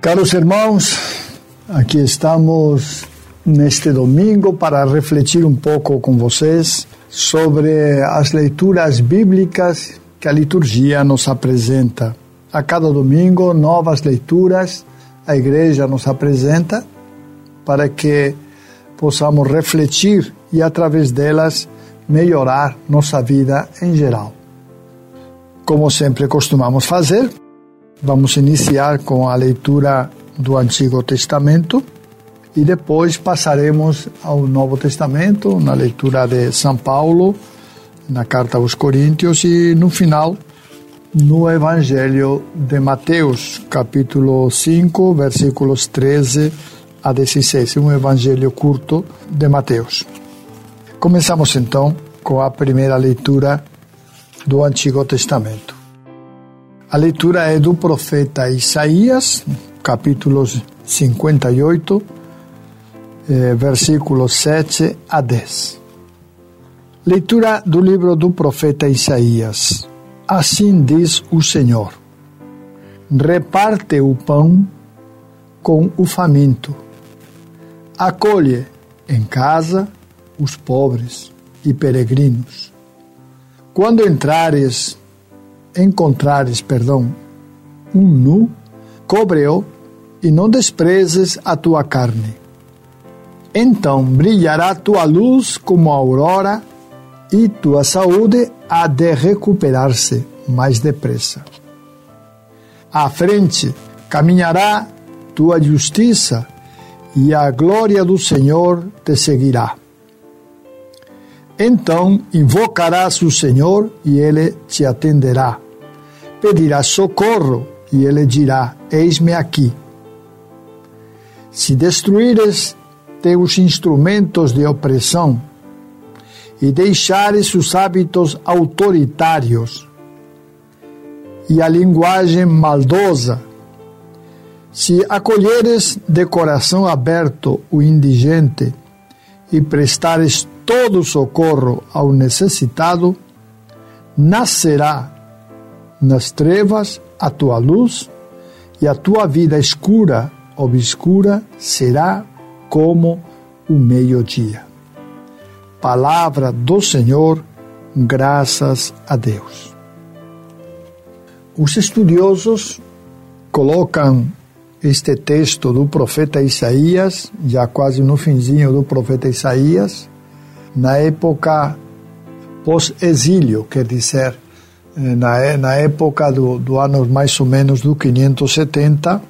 Caros irmãos, aqui estamos neste domingo para refletir um pouco com vocês sobre as leituras bíblicas que a liturgia nos apresenta. A cada domingo, novas leituras a igreja nos apresenta para que possamos refletir e, através delas, melhorar nossa vida em geral. Como sempre costumamos fazer, vamos iniciar com a leitura do Antigo Testamento e depois passaremos ao Novo Testamento, na leitura de São Paulo, na carta aos Coríntios e no final no Evangelho de Mateus, capítulo 5, versículos 13 a 16, um evangelho curto de Mateus. Começamos então com a primeira leitura do Antigo Testamento. A leitura é do profeta Isaías, capítulos 58, eh, versículos 7 a 10. Leitura do livro do profeta Isaías. Assim diz o Senhor: Reparte o pão com o faminto, acolhe em casa os pobres e peregrinos. Quando entrares, encontrares, perdão, um nu, cobre-o e não desprezes a tua carne. Então brilhará tua luz como a aurora e tua saúde há de recuperar-se mais depressa. À frente caminhará tua justiça e a glória do Senhor te seguirá. Então invocarás o Senhor e ele te atenderá. Pedirás socorro e ele dirá: Eis-me aqui. Se destruíres teus instrumentos de opressão e deixares os hábitos autoritários e a linguagem maldosa, se acolheres de coração aberto o indigente e prestares todo socorro ao necessitado, nascerá nas trevas a tua luz e a tua vida escura, obscura, será como o meio-dia. Palavra do Senhor, graças a Deus. Os estudiosos colocam este texto do profeta Isaías, já quase no finzinho do profeta Isaías, na época pós-exílio, quer dizer, na, na época do, do ano mais ou menos do 570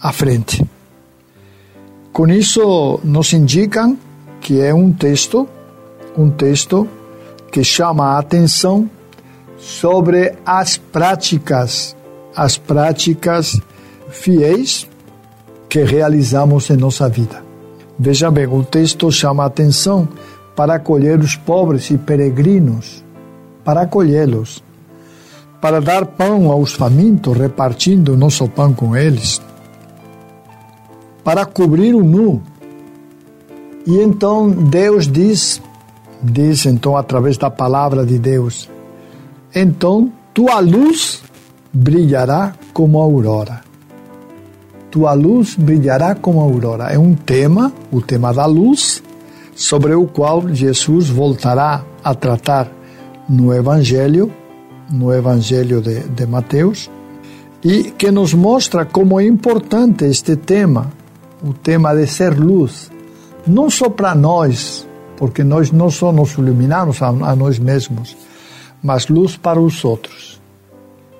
à frente. Com isso, nos indicam que é um texto, um texto que chama a atenção sobre as práticas, as práticas fiéis que realizamos em nossa vida. Veja bem, o texto chama a atenção para acolher os pobres e peregrinos, para acolhê-los, para dar pão aos famintos, repartindo o nosso pão com eles, para cobrir o nu. E então Deus diz, diz então através da palavra de Deus, então tua luz brilhará como a aurora. Tua luz brilhará como a aurora. É um tema, o tema da luz, sobre o qual Jesus voltará a tratar no Evangelho, no Evangelho de, de Mateus, e que nos mostra como é importante este tema, o tema de ser luz, não só para nós, porque nós não só nos iluminamos a, a nós mesmos, mas luz para os outros.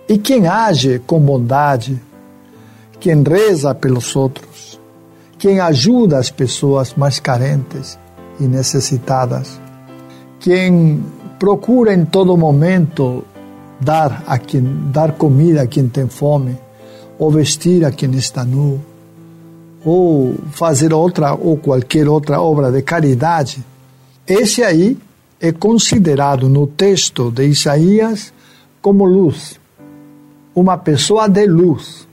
E quem age com bondade, quem reza pelos outros, quem ajuda as pessoas mais carentes e necessitadas, quem procura em todo momento dar a quem dar comida a quem tem fome, ou vestir a quem está nu, ou fazer outra ou qualquer outra obra de caridade. Esse aí é considerado no texto de Isaías como luz, uma pessoa de luz,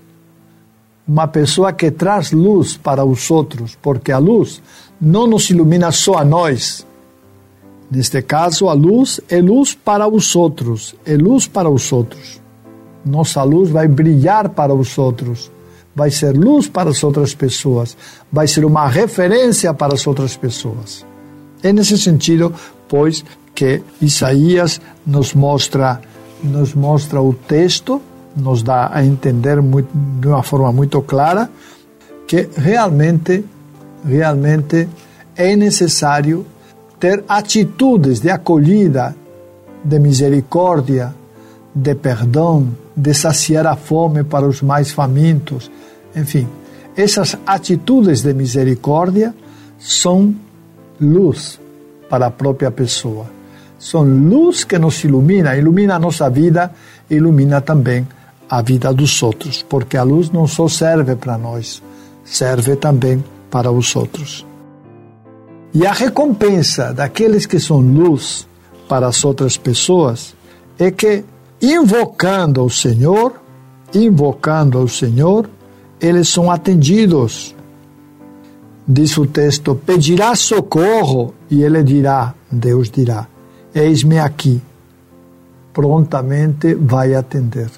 uma pessoa que traz luz para os outros, porque a luz não nos ilumina só a nós. Neste caso, a luz é luz para os outros, é luz para os outros. Nossa luz vai brilhar para os outros, vai ser luz para as outras pessoas, vai ser uma referência para as outras pessoas. É nesse sentido, pois, que Isaías nos mostra, nos mostra o texto, nos dá a entender muito, de uma forma muito clara que realmente, realmente é necessário ter atitudes de acolhida, de misericórdia, de perdão, de saciar a fome para os mais famintos, enfim, essas atitudes de misericórdia são luz para a própria pessoa. São luz que nos ilumina, ilumina a nossa vida, ilumina também a vida dos outros, porque a luz não só serve para nós, serve também para os outros. E a recompensa daqueles que são luz para as outras pessoas é que, invocando o Senhor, invocando o Senhor, eles são atendidos diz o texto, pedirá socorro e ele dirá, Deus dirá, eis-me aqui. Prontamente vai atender.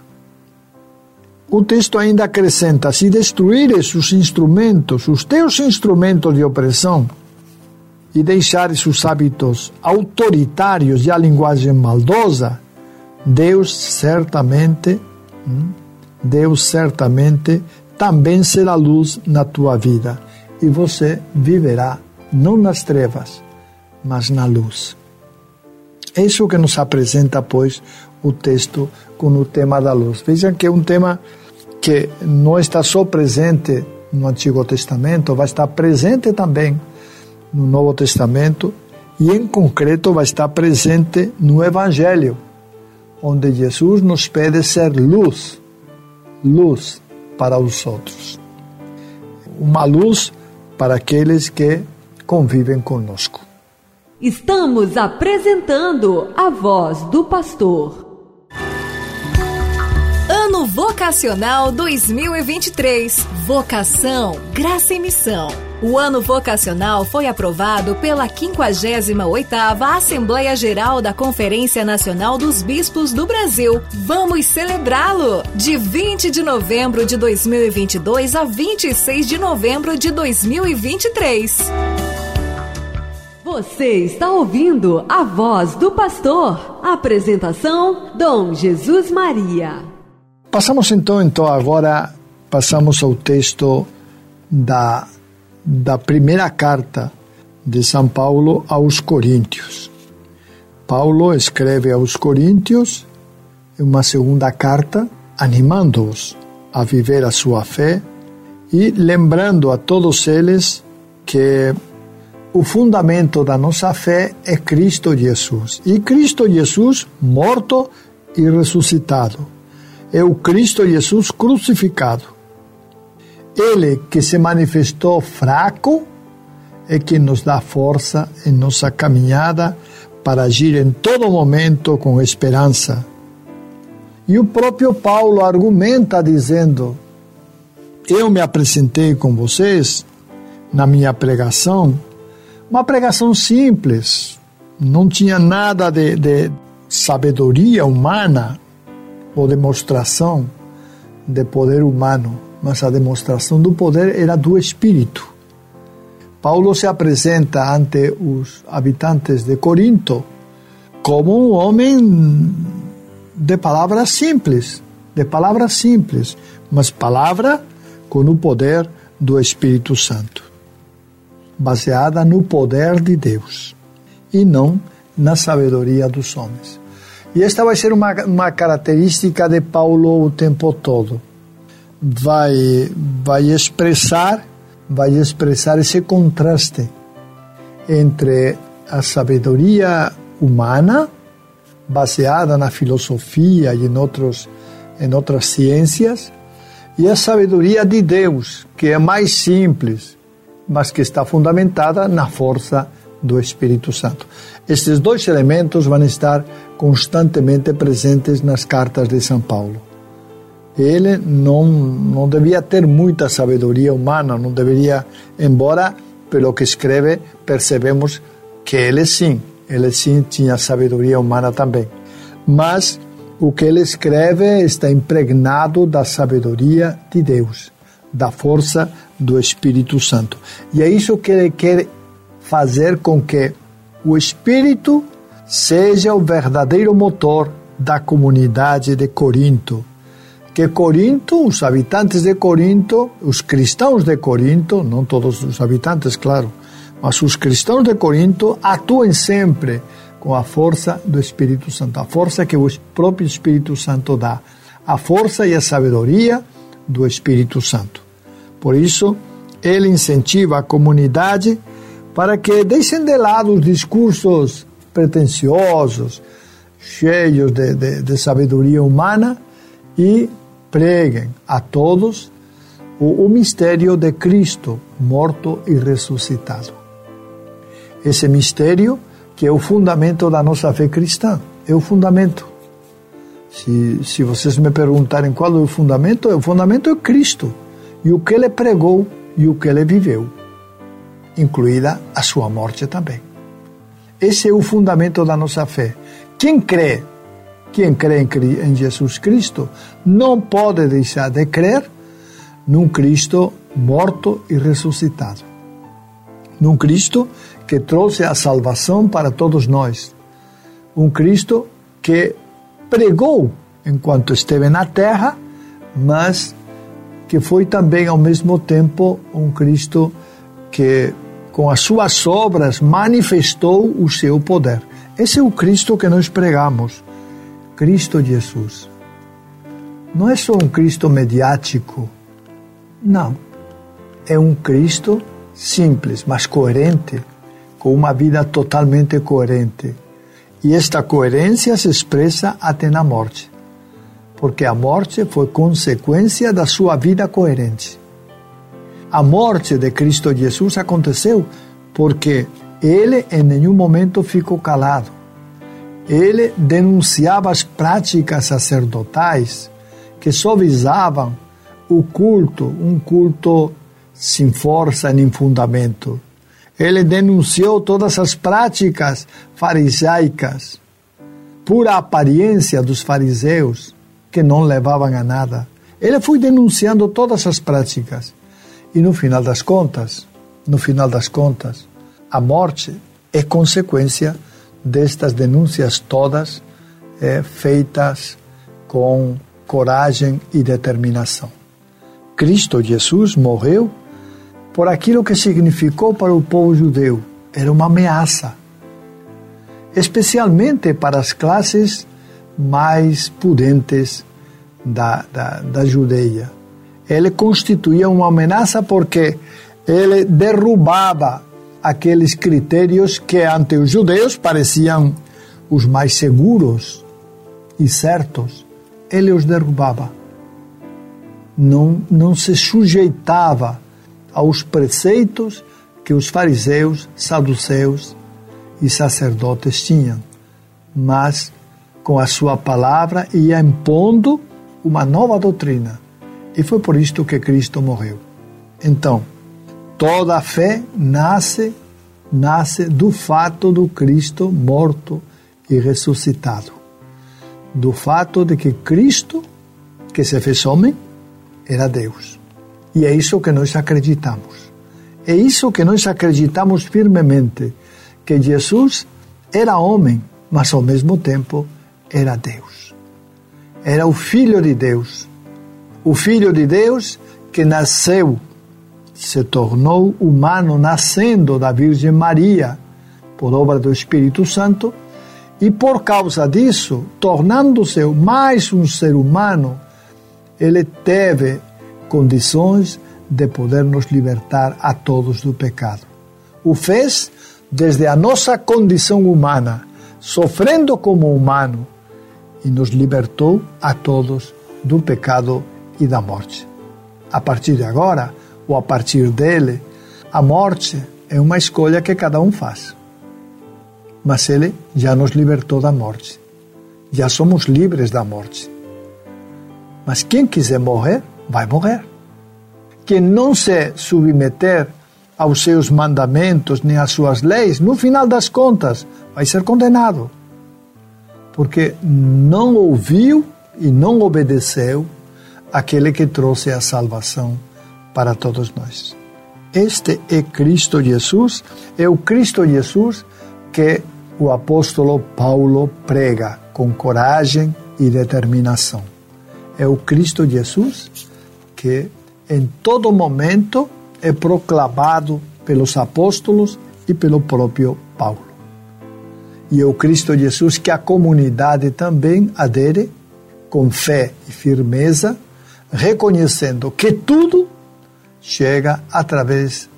O texto ainda acrescenta: se destruires os instrumentos, os teus instrumentos de opressão, e deixares os hábitos autoritários e a linguagem maldosa, Deus certamente, hum, Deus certamente também será luz na tua vida e você viverá não nas trevas, mas na luz. É isso que nos apresenta, pois, o texto com o tema da luz. Vejam que é um tema que não está só presente no Antigo Testamento, vai estar presente também no Novo Testamento e, em concreto, vai estar presente no Evangelho, onde Jesus nos pede ser luz, luz para os outros. Uma luz para aqueles que convivem conosco. Estamos apresentando a voz do pastor. Ano Vocacional 2023. Vocação, graça e missão. O ano vocacional foi aprovado pela 58ª Assembleia Geral da Conferência Nacional dos Bispos do Brasil. Vamos celebrá-lo! De 20 de novembro de 2022 a 26 de novembro de 2023. Você está ouvindo a voz do pastor. Apresentação: Dom Jesus Maria. Passamos então, então agora passamos ao texto da da primeira carta de São Paulo aos Coríntios. Paulo escreve aos Coríntios uma segunda carta animando-os a viver a sua fé e lembrando a todos eles que o fundamento da nossa fé é Cristo Jesus. E Cristo Jesus morto e ressuscitado. É o Cristo Jesus crucificado. Ele que se manifestou fraco é que nos dá força em nossa caminhada para agir em todo momento com esperança. E o próprio Paulo argumenta dizendo: Eu me apresentei com vocês na minha pregação, uma pregação simples, não tinha nada de, de sabedoria humana ou demonstração de poder humano mas a demonstração do poder era do Espírito. Paulo se apresenta ante os habitantes de Corinto como um homem de palavras simples, de palavras simples, mas palavra com o poder do Espírito Santo, baseada no poder de Deus e não na sabedoria dos homens. E esta vai ser uma, uma característica de Paulo o tempo todo vai, vai expressar, vai expressar esse contraste entre a sabedoria humana, baseada na filosofia e em, outros, em outras ciências, e a sabedoria de Deus, que é mais simples, mas que está fundamentada na força do Espírito Santo. Estes dois elementos vão estar constantemente presentes nas cartas de São Paulo. Ele não, não devia ter muita sabedoria humana, não deveria, embora, pelo que escreve, percebemos que ele sim, ele sim tinha sabedoria humana também. Mas o que ele escreve está impregnado da sabedoria de Deus, da força do Espírito Santo. E é isso que ele quer fazer com que o Espírito seja o verdadeiro motor da comunidade de Corinto. Que Corinto, os habitantes de Corinto, os cristãos de Corinto, não todos os habitantes, claro, mas os cristãos de Corinto atuem sempre com a força do Espírito Santo, a força que o próprio Espírito Santo dá, a força e a sabedoria do Espírito Santo. Por isso, ele incentiva a comunidade para que deixem de lado os discursos pretensiosos, cheios de, de, de sabedoria humana e preguem a todos o, o mistério de Cristo morto e ressuscitado. Esse mistério que é o fundamento da nossa fé cristã, é o fundamento. Se, se vocês me perguntarem qual é o fundamento, o fundamento é Cristo e o que ele pregou e o que ele viveu incluída a sua morte também. Esse é o fundamento da nossa fé. Quem crê, quem crê em Jesus Cristo, não pode deixar de crer num Cristo morto e ressuscitado. Num Cristo que trouxe a salvação para todos nós. Um Cristo que pregou enquanto esteve na terra, mas que foi também ao mesmo tempo um Cristo que com as suas obras manifestou o seu poder. Esse é o Cristo que nós pregamos, Cristo Jesus. Não é só um Cristo mediático, não. É um Cristo simples, mas coerente, com uma vida totalmente coerente. E esta coerência se expressa até na morte, porque a morte foi consequência da sua vida coerente. A morte de Cristo Jesus aconteceu porque ele em nenhum momento ficou calado. Ele denunciava as práticas sacerdotais que só visavam o culto, um culto sem força nem fundamento. Ele denunciou todas as práticas farisaicas, pura aparência dos fariseus, que não levavam a nada. Ele foi denunciando todas as práticas. E no final das contas, no final das contas, a morte é consequência destas denúncias todas é, feitas com coragem e determinação. Cristo Jesus morreu por aquilo que significou para o povo judeu. Era uma ameaça, especialmente para as classes mais pudentes da, da, da judeia ele constituía uma ameaça porque ele derrubava aqueles critérios que ante os judeus pareciam os mais seguros e certos. Ele os derrubava. Não, não se sujeitava aos preceitos que os fariseus, saduceus e sacerdotes tinham, mas com a sua palavra ia impondo uma nova doutrina e foi por isto que Cristo morreu. Então, toda a fé nasce nasce do fato do Cristo morto e ressuscitado. Do fato de que Cristo, que se fez homem, era Deus. E é isso que nós acreditamos. É isso que nós acreditamos firmemente, que Jesus era homem, mas ao mesmo tempo era Deus. Era o Filho de Deus o Filho de Deus que nasceu, se tornou humano, nascendo da Virgem Maria, por obra do Espírito Santo, e por causa disso, tornando-se mais um ser humano, ele teve condições de poder nos libertar a todos do pecado. O fez desde a nossa condição humana, sofrendo como humano, e nos libertou a todos do pecado e da morte. A partir de agora, ou a partir dele, a morte é uma escolha que cada um faz. Mas ele já nos libertou da morte. Já somos livres da morte. Mas quem quiser morrer, vai morrer. Quem não se submeter aos seus mandamentos nem às suas leis, no final das contas, vai ser condenado. Porque não ouviu e não obedeceu aquele que trouxe a salvação para todos nós. Este é Cristo Jesus, é o Cristo Jesus que o apóstolo Paulo prega com coragem e determinação. É o Cristo Jesus que em todo momento é proclamado pelos apóstolos e pelo próprio Paulo. E é o Cristo Jesus que a comunidade também adere com fé e firmeza, reconhecendo que tudo chega através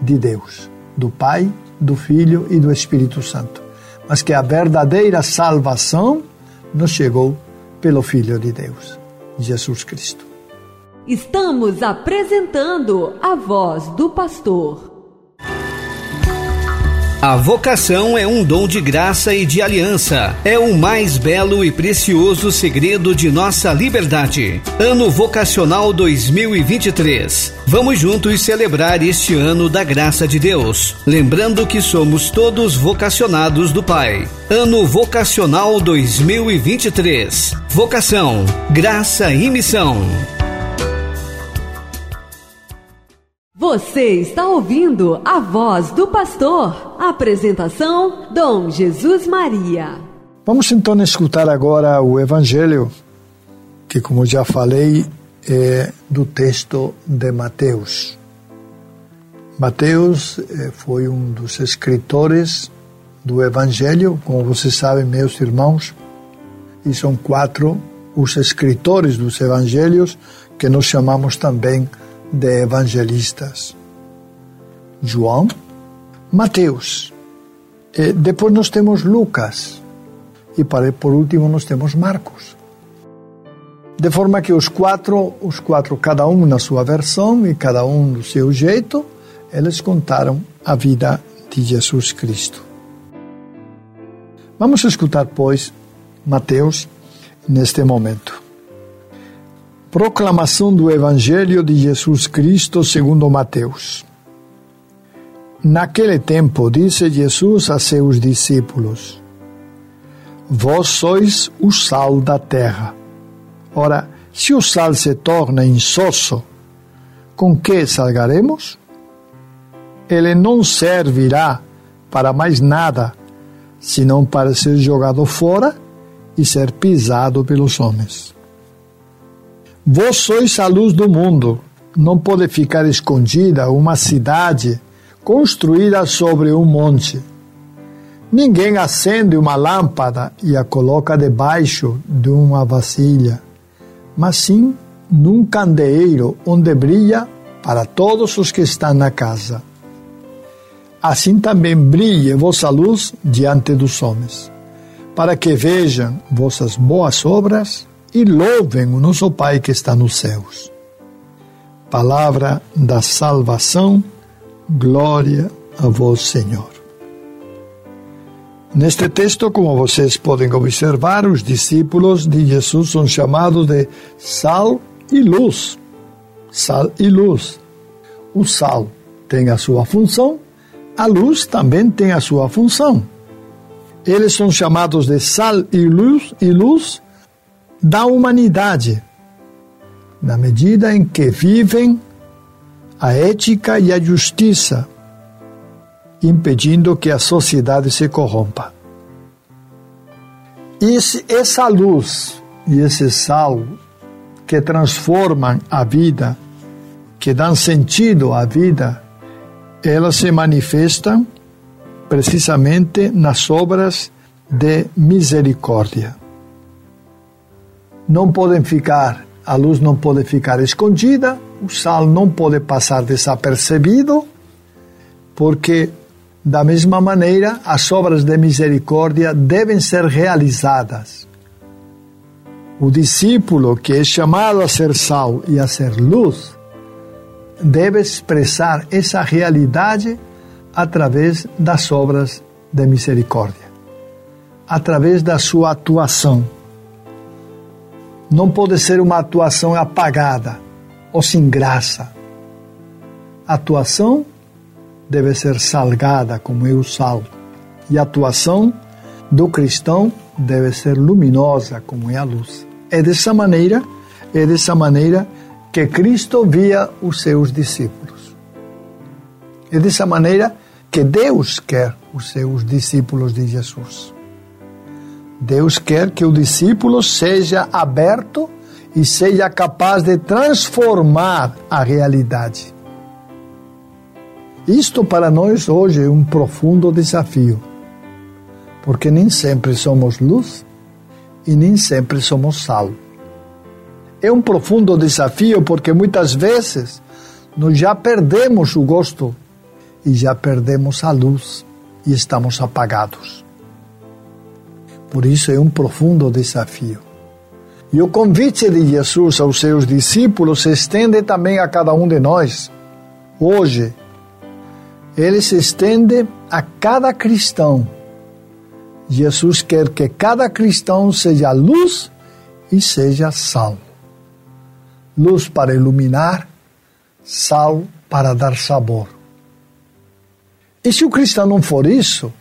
de Deus, do Pai, do Filho e do Espírito Santo. Mas que a verdadeira salvação nos chegou pelo Filho de Deus, Jesus Cristo. Estamos apresentando a voz do pastor. A vocação é um dom de graça e de aliança. É o mais belo e precioso segredo de nossa liberdade. Ano Vocacional 2023. Vamos juntos celebrar este ano da graça de Deus, lembrando que somos todos vocacionados do Pai. Ano Vocacional 2023. Vocação, graça e missão. Você está ouvindo a voz do pastor. Apresentação: Dom Jesus Maria. Vamos então escutar agora o Evangelho, que, como já falei, é do texto de Mateus. Mateus eh, foi um dos escritores do Evangelho, como vocês sabem, meus irmãos, e são quatro os escritores dos Evangelhos que nós chamamos também de evangelistas. João, Mateus. E depois nós temos Lucas. E para, por último nós temos Marcos. De forma que os quatro, os quatro, cada um na sua versão e cada um do seu jeito, eles contaram a vida de Jesus Cristo. Vamos escutar, pois, Mateus neste momento. Proclamação do Evangelho de Jesus Cristo segundo Mateus. Naquele tempo disse Jesus a seus discípulos: Vós sois o sal da terra. Ora, se o sal se torna insosso, com que salgaremos? Ele não servirá para mais nada, senão para ser jogado fora e ser pisado pelos homens. Vós sois a luz do mundo. Não pode ficar escondida uma cidade construída sobre um monte. Ninguém acende uma lâmpada e a coloca debaixo de uma vasilha, mas sim num candeeiro onde brilha para todos os que estão na casa. Assim também brilhe vossa luz diante dos homens, para que vejam vossas boas obras e louvem o nosso Pai que está nos céus. Palavra da salvação, glória a vós, Senhor. Neste texto, como vocês podem observar, os discípulos de Jesus são chamados de sal e luz. Sal e luz. O sal tem a sua função, a luz também tem a sua função. Eles são chamados de sal e luz, e luz da humanidade, na medida em que vivem a ética e a justiça, impedindo que a sociedade se corrompa. E essa luz e esse sal que transformam a vida, que dão sentido à vida, elas se manifestam precisamente nas obras de misericórdia não podem ficar, a luz não pode ficar escondida, o sal não pode passar desapercebido, porque, da mesma maneira, as obras de misericórdia devem ser realizadas. O discípulo que é chamado a ser sal e a ser luz deve expressar essa realidade através das obras de misericórdia, através da sua atuação. Não pode ser uma atuação apagada ou sem graça. A atuação deve ser salgada, como é o sal, e a atuação do cristão deve ser luminosa, como é a luz. É dessa maneira, é dessa maneira que Cristo via os seus discípulos. É dessa maneira que Deus quer os seus discípulos de Jesus. Deus quer que o discípulo seja aberto e seja capaz de transformar a realidade. Isto para nós hoje é um profundo desafio, porque nem sempre somos luz e nem sempre somos sal. É um profundo desafio porque muitas vezes nós já perdemos o gosto e já perdemos a luz e estamos apagados. Por isso é um profundo desafio. E o convite de Jesus aos seus discípulos se estende também a cada um de nós. Hoje, ele se estende a cada cristão Jesus quer que cada cristão seja luz e seja sal. Luz para iluminar, sal para dar sabor. E se o cristão não for isso,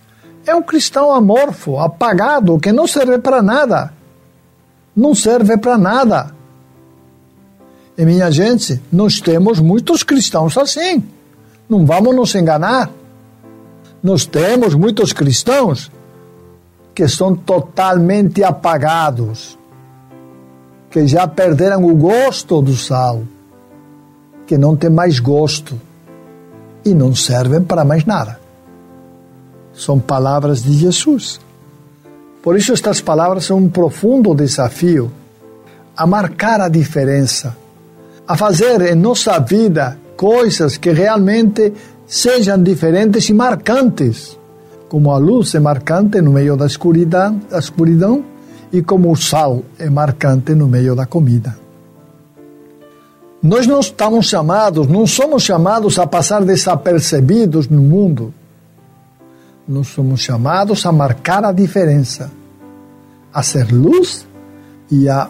é um cristão amorfo, apagado, que não serve para nada. Não serve para nada. E minha gente, nós temos muitos cristãos assim. Não vamos nos enganar. Nós temos muitos cristãos que são totalmente apagados, que já perderam o gosto do sal, que não tem mais gosto e não servem para mais nada. São palavras de Jesus. Por isso, estas palavras são um profundo desafio a marcar a diferença, a fazer em nossa vida coisas que realmente sejam diferentes e marcantes como a luz é marcante no meio da escuridão, da escuridão e como o sal é marcante no meio da comida. Nós não estamos chamados, não somos chamados a passar desapercebidos no mundo. Nós somos chamados a marcar a diferença, a ser luz e a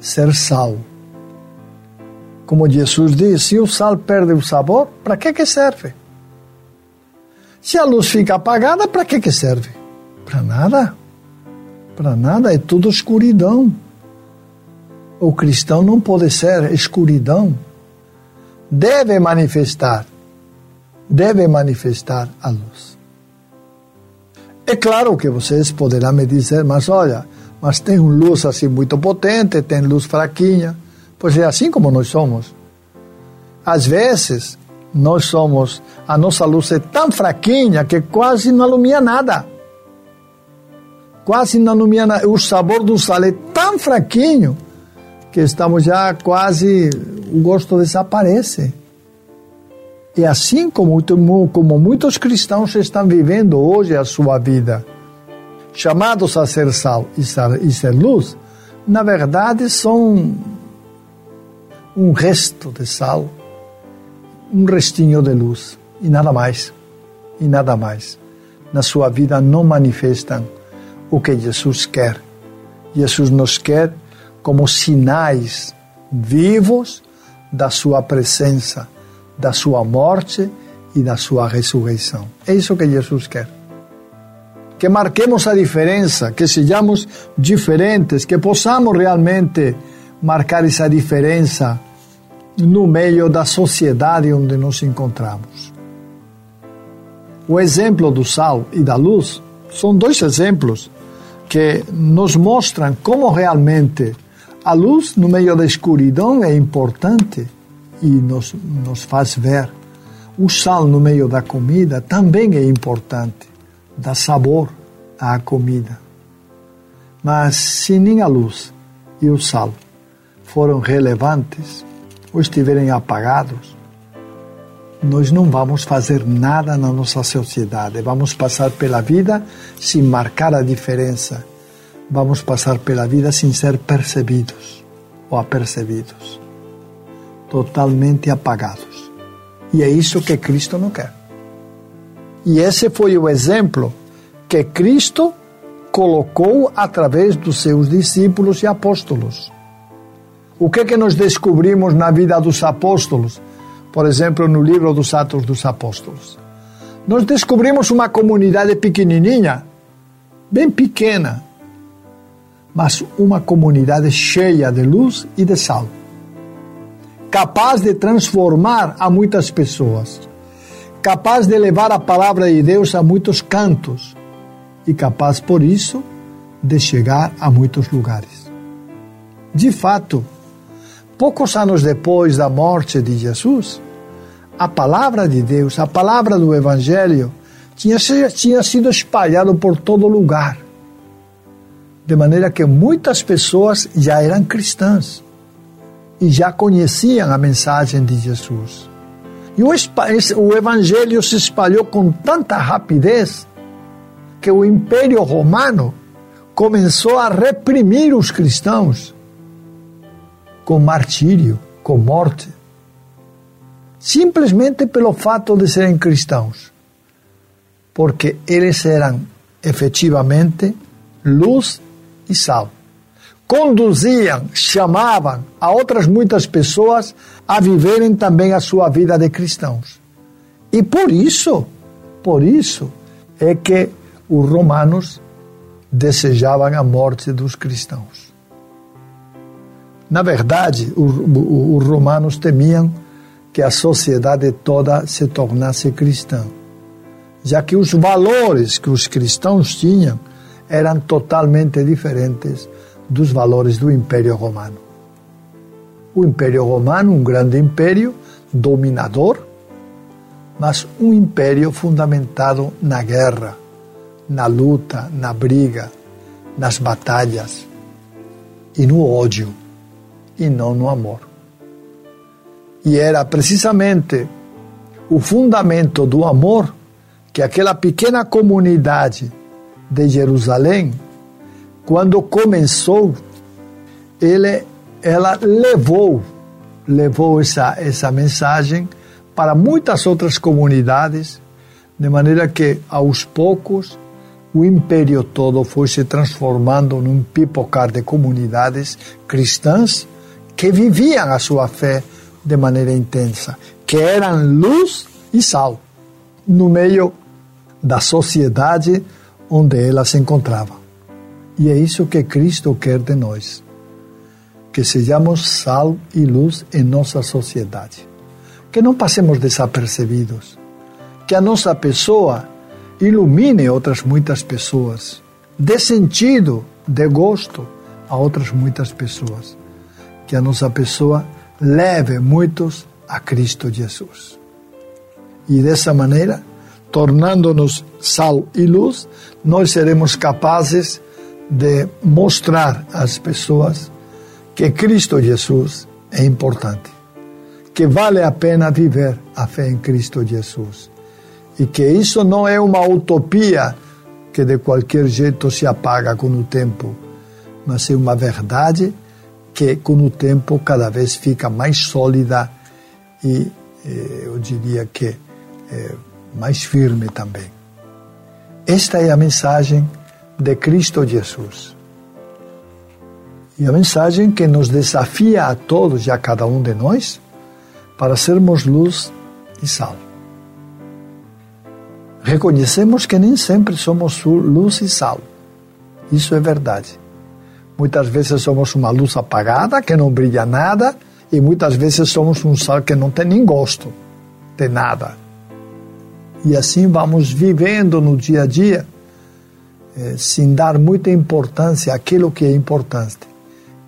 ser sal. Como Jesus diz, se o sal perde o sabor, para que que serve? Se a luz fica apagada, para que, que serve? Para nada. Para nada, é tudo escuridão. O cristão não pode ser escuridão. Deve manifestar, deve manifestar a luz. É claro que vocês poderão me dizer, mas olha, mas tem luz assim muito potente, tem luz fraquinha. Pois é assim como nós somos. Às vezes, nós somos, a nossa luz é tão fraquinha que quase não alumia nada. Quase não alumia nada. O sabor do sal é tão fraquinho que estamos já quase, o gosto desaparece. E assim como, como muitos cristãos estão vivendo hoje a sua vida, chamados a ser sal e ser, e ser luz, na verdade são um resto de sal um restinho de luz e nada mais, e nada mais. Na sua vida não manifestam o que Jesus quer. Jesus nos quer como sinais vivos da sua presença, da sua morte e da sua ressurreição. É isso que Jesus quer. Que marquemos a diferença, que sejamos diferentes, que possamos realmente marcar essa diferença no meio da sociedade onde nos encontramos. O exemplo do sal e da luz são dois exemplos que nos mostram como realmente a luz no meio da escuridão é importante e nos, nos faz ver. O sal no meio da comida também é importante, dá sabor à comida. Mas se nem a luz e o sal foram relevantes, ou estiverem apagados, nós não vamos fazer nada na nossa sociedade. Vamos passar pela vida sem marcar a diferença. Vamos passar pela vida sem ser percebidos ou apercebidos. Totalmente apagados. E é isso que Cristo não quer. E esse foi o exemplo que Cristo colocou através dos seus discípulos e apóstolos. O que é que nós descobrimos na vida dos apóstolos? Por exemplo, no livro dos Atos dos Apóstolos. Nós descobrimos uma comunidade pequenininha, bem pequena, mas uma comunidade cheia de luz e de sal, capaz de transformar a muitas pessoas, capaz de levar a palavra de Deus a muitos cantos e capaz, por isso, de chegar a muitos lugares. De fato, poucos anos depois da morte de Jesus, a palavra de Deus, a palavra do Evangelho, tinha, tinha sido espalhada por todo lugar. De maneira que muitas pessoas já eram cristãs e já conheciam a mensagem de Jesus. E o, Evangelho se espalhou com tanta rapidez que o Império Romano começou a reprimir os cristãos com martírio, com morte, simplesmente pelo fato de serem cristãos, porque eles eram efetivamente luz e sal. Conduziam, chamavam a outras muitas pessoas a viverem também a sua vida de cristãos. E por isso, por isso é que os romanos desejavam a morte dos cristãos. Na verdade, os romanos temiam que a sociedade toda se tornasse cristã, já que os valores que os cristãos tinham eram totalmente diferentes dos valores do Império Romano. O Império Romano, um grande império dominador, mas um império fundamentado na guerra, na luta, na briga, nas batalhas e no ódio e não no amor. E era precisamente o fundamento do amor que aquela pequena comunidade de Jerusalém, quando começou, ele, ela levou, levou essa, essa mensagem para muitas outras comunidades, de maneira que aos poucos o império todo foi se transformando num pipocar de comunidades cristãs que viviam a sua fé de maneira intensa, que eram luz e sal no meio da sociedade onde elas se encontravam. E é isso que Cristo quer de nós, que sejamos sal e luz em nossa sociedade, que não passemos desapercebidos, que a nossa pessoa ilumine outras muitas pessoas, dê sentido, dê gosto a outras muitas pessoas. Que a nossa pessoa leve muitos a Cristo Jesus. E dessa maneira, tornando-nos sal e luz, nós seremos capazes de mostrar às pessoas que Cristo Jesus é importante, que vale a pena viver a fé em Cristo Jesus e que isso não é uma utopia que de qualquer jeito se apaga com o tempo, mas é uma verdade que com o tempo cada vez fica mais sólida e eh, eu diria que eh, mais firme também. Esta é a mensagem de Cristo Jesus. E a mensagem que nos desafia a todos e a cada um de nós para sermos luz e sal reconhecemos que nem sempre somos luz e sal. Isso é verdade. Muitas vezes somos uma luz apagada que não brilha nada e muitas vezes somos um sal que não tem nem gosto de nada. E assim vamos vivendo no dia a dia eh, sem dar muita importância àquilo que é importante,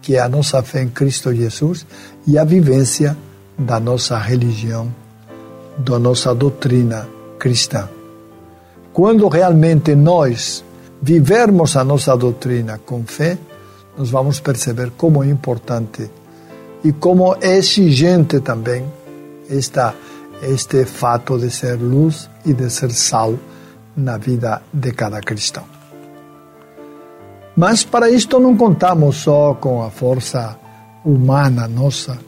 que é a nossa fé em Cristo Jesus e a vivência da nossa religião, da nossa doutrina cristã. Quando realmente nós vivermos a nossa doutrina com fé, nós vamos perceber como é importante e como é exigente também esta, este fato de ser luz e de ser sal na vida de cada cristão. Mas para isto não contamos só com a força humana nossa.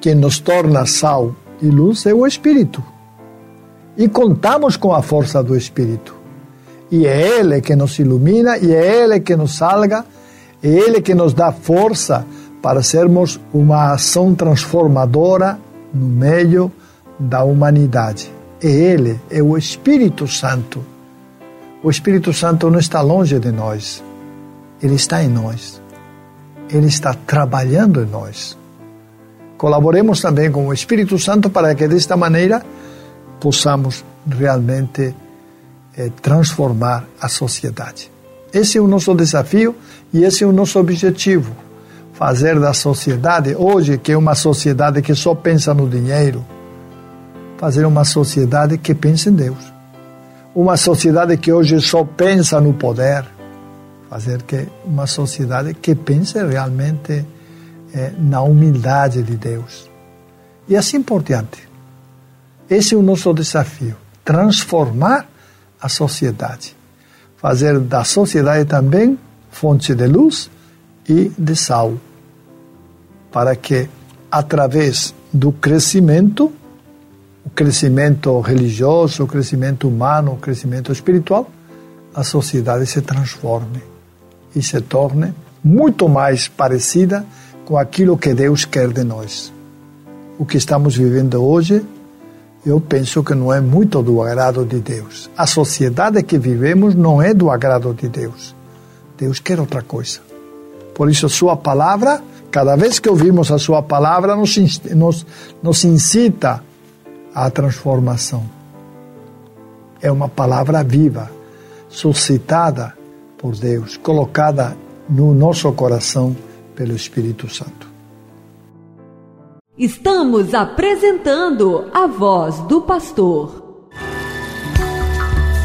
Quem nos torna sal e luz é o Espírito. E contamos com a força do Espírito. E é Ele que nos ilumina, e é Ele que nos salga, é Ele que nos dá força para sermos uma ação transformadora no meio da humanidade. É Ele, é o Espírito Santo. O Espírito Santo não está longe de nós, ele está em nós. Ele está trabalhando em nós. Colaboremos também com o Espírito Santo para que desta maneira possamos realmente eh, transformar a sociedade. Esse é o nosso desafio e esse é o nosso objetivo. Fazer da sociedade, hoje, que é uma sociedade que só pensa no dinheiro, fazer uma sociedade que pensa em Deus. Uma sociedade que hoje só pensa no poder fazer que uma sociedade que pense realmente eh, na humildade de Deus. E assim por diante. Esse é o nosso desafio: transformar a sociedade. Fazer da sociedade também fonte de luz e de sal. Para que, através do crescimento, o crescimento religioso, o crescimento humano, o crescimento espiritual, a sociedade se transforme e se torne muito mais parecida com aquilo que Deus quer de nós. O que estamos vivendo hoje, eu penso que não é muito do agrado de Deus. A sociedade que vivemos não é do agrado de Deus. Deus quer outra coisa. Por isso, a Sua palavra, cada vez que ouvimos a Sua palavra, nos, nos, nos incita à transformação. É uma palavra viva, suscitada por Deus, colocada no nosso coração pelo Espírito Santo. Estamos apresentando a voz do pastor.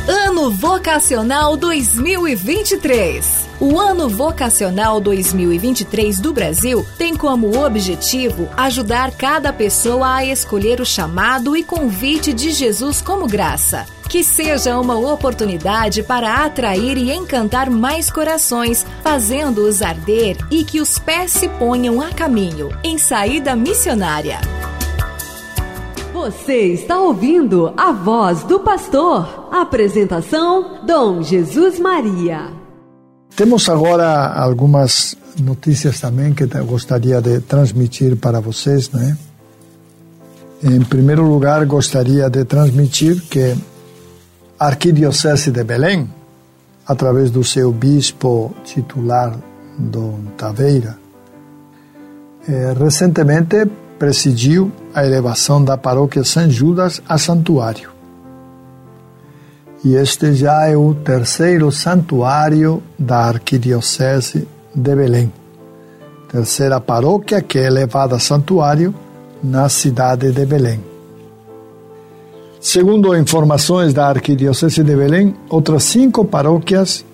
Ano Vocacional 2023. O Ano Vocacional 2023 do Brasil tem como objetivo ajudar cada pessoa a escolher o chamado e convite de Jesus como graça. Que seja uma oportunidade para atrair e encantar mais corações, fazendo-os arder e que os pés se ponham a caminho, em saída missionária. Você está ouvindo a voz do pastor. Apresentação: Dom Jesus Maria. Temos agora algumas notícias também que eu gostaria de transmitir para vocês, né? Em primeiro lugar, gostaria de transmitir que a Arquidiocese de Belém, através do seu bispo titular, Dom Taveira, eh, recentemente presidiu a elevação da paróquia São Judas a santuário e este já é o terceiro santuário da Arquidiocese de Belém. Terceira paróquia que é elevada a santuário na cidade de Belém. Segundo informações da Arquidiocese de Belém, outras cinco paróquias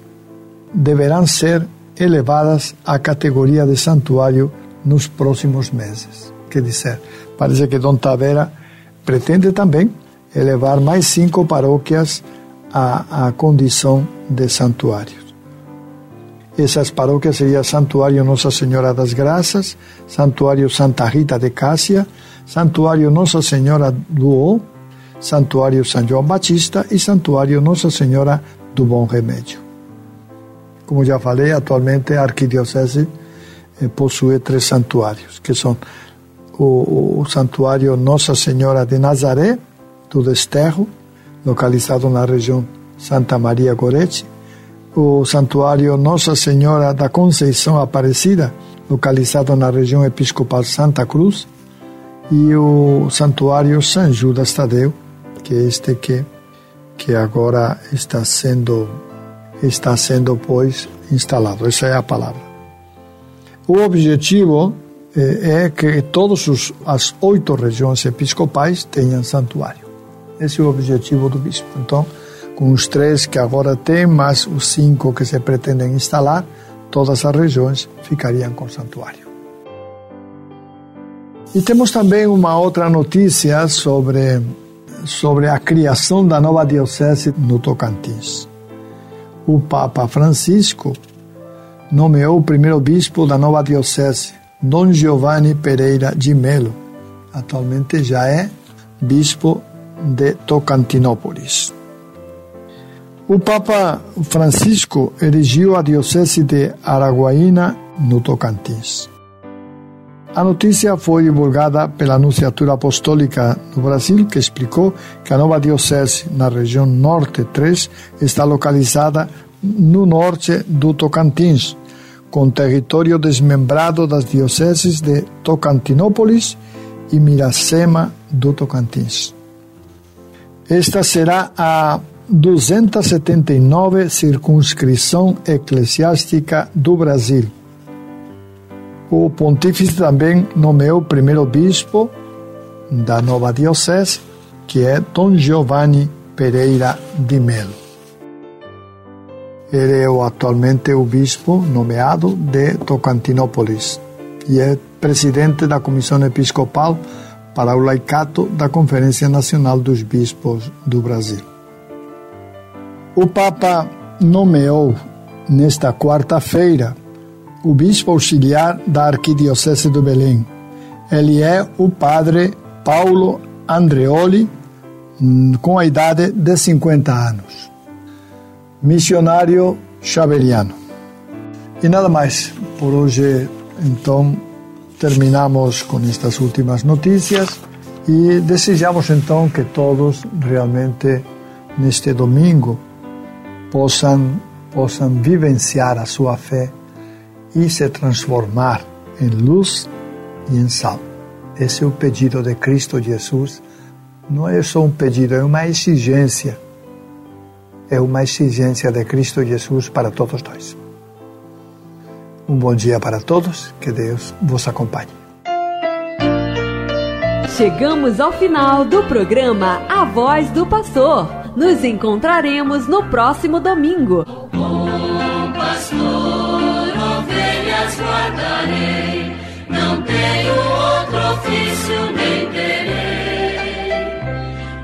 deverão ser elevadas à categoria de santuário nos próximos meses. Quer dizer, parece que Dom Taveira pretende também elevar mais cinco paróquias a, a condição de santuários. Essas paróquias seriam Santuário Nossa Senhora das Graças, Santuário Santa Rita de Cássia, Santuário Nossa Senhora do O, Santuário São João Batista e Santuário Nossa Senhora do Bom Remédio. Como já falei, atualmente a Arquidiocese eh, possui três santuários, que são o, o Santuário Nossa Senhora de Nazaré, do Desterro, localizado na região Santa Maria Gorete, o Santuário Nossa Senhora da Conceição Aparecida, localizado na região episcopal Santa Cruz, e o Santuário São Judas Tadeu, que é este que, que agora está sendo, está sendo, pois, instalado. Essa é a palavra. O objetivo é, é que todas as oito regiões episcopais tenham santuário. Esse é o objetivo do bispo. Então, com os três que agora tem, mais os cinco que se pretendem instalar, todas as regiões ficariam com santuário. E temos também uma outra notícia sobre, sobre a criação da nova diocese no Tocantins. O Papa Francisco nomeou o primeiro bispo da nova diocese, Dom Giovanni Pereira de Melo. Atualmente já é bispo de Tocantinópolis. O Papa Francisco erigiu a diocese de Araguaína, no Tocantins. A notícia foi divulgada pela Anunciatura Apostólica no Brasil, que explicou que a nova diocese na região Norte 3 está localizada no norte do Tocantins, com território desmembrado das dioceses de Tocantinópolis e Miracema do Tocantins. Esta será a 279 circunscrição eclesiástica do Brasil. O pontífice também nomeou o primeiro bispo da nova diocese, que é Dom Giovanni Pereira de Melo. Ele é atualmente o bispo nomeado de Tocantinópolis e é presidente da Comissão Episcopal para o Laicato da Conferência Nacional dos Bispos do Brasil. O Papa nomeou nesta quarta-feira o bispo auxiliar da Arquidiocese do Belém. Ele é o padre Paulo Andreoli, hum, com a idade de 50 anos. Missionário xaveriano. E nada mais. Por hoje, então, terminamos com estas últimas notícias e desejamos então que todos realmente neste domingo possam, possam vivenciar a sua fé e se transformar em luz e em sal. Esse é o pedido de Cristo Jesus. Não é só um pedido, é uma exigência. É uma exigência de Cristo Jesus para todos nós. Um bom dia para todos, que Deus vos acompanhe. Chegamos ao final do programa A Voz do Pastor. Nos encontraremos no próximo domingo. Bom pastor, ovelhas guardarei, não tenho outro ofício nem terei.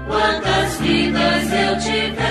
Quantas vidas eu tive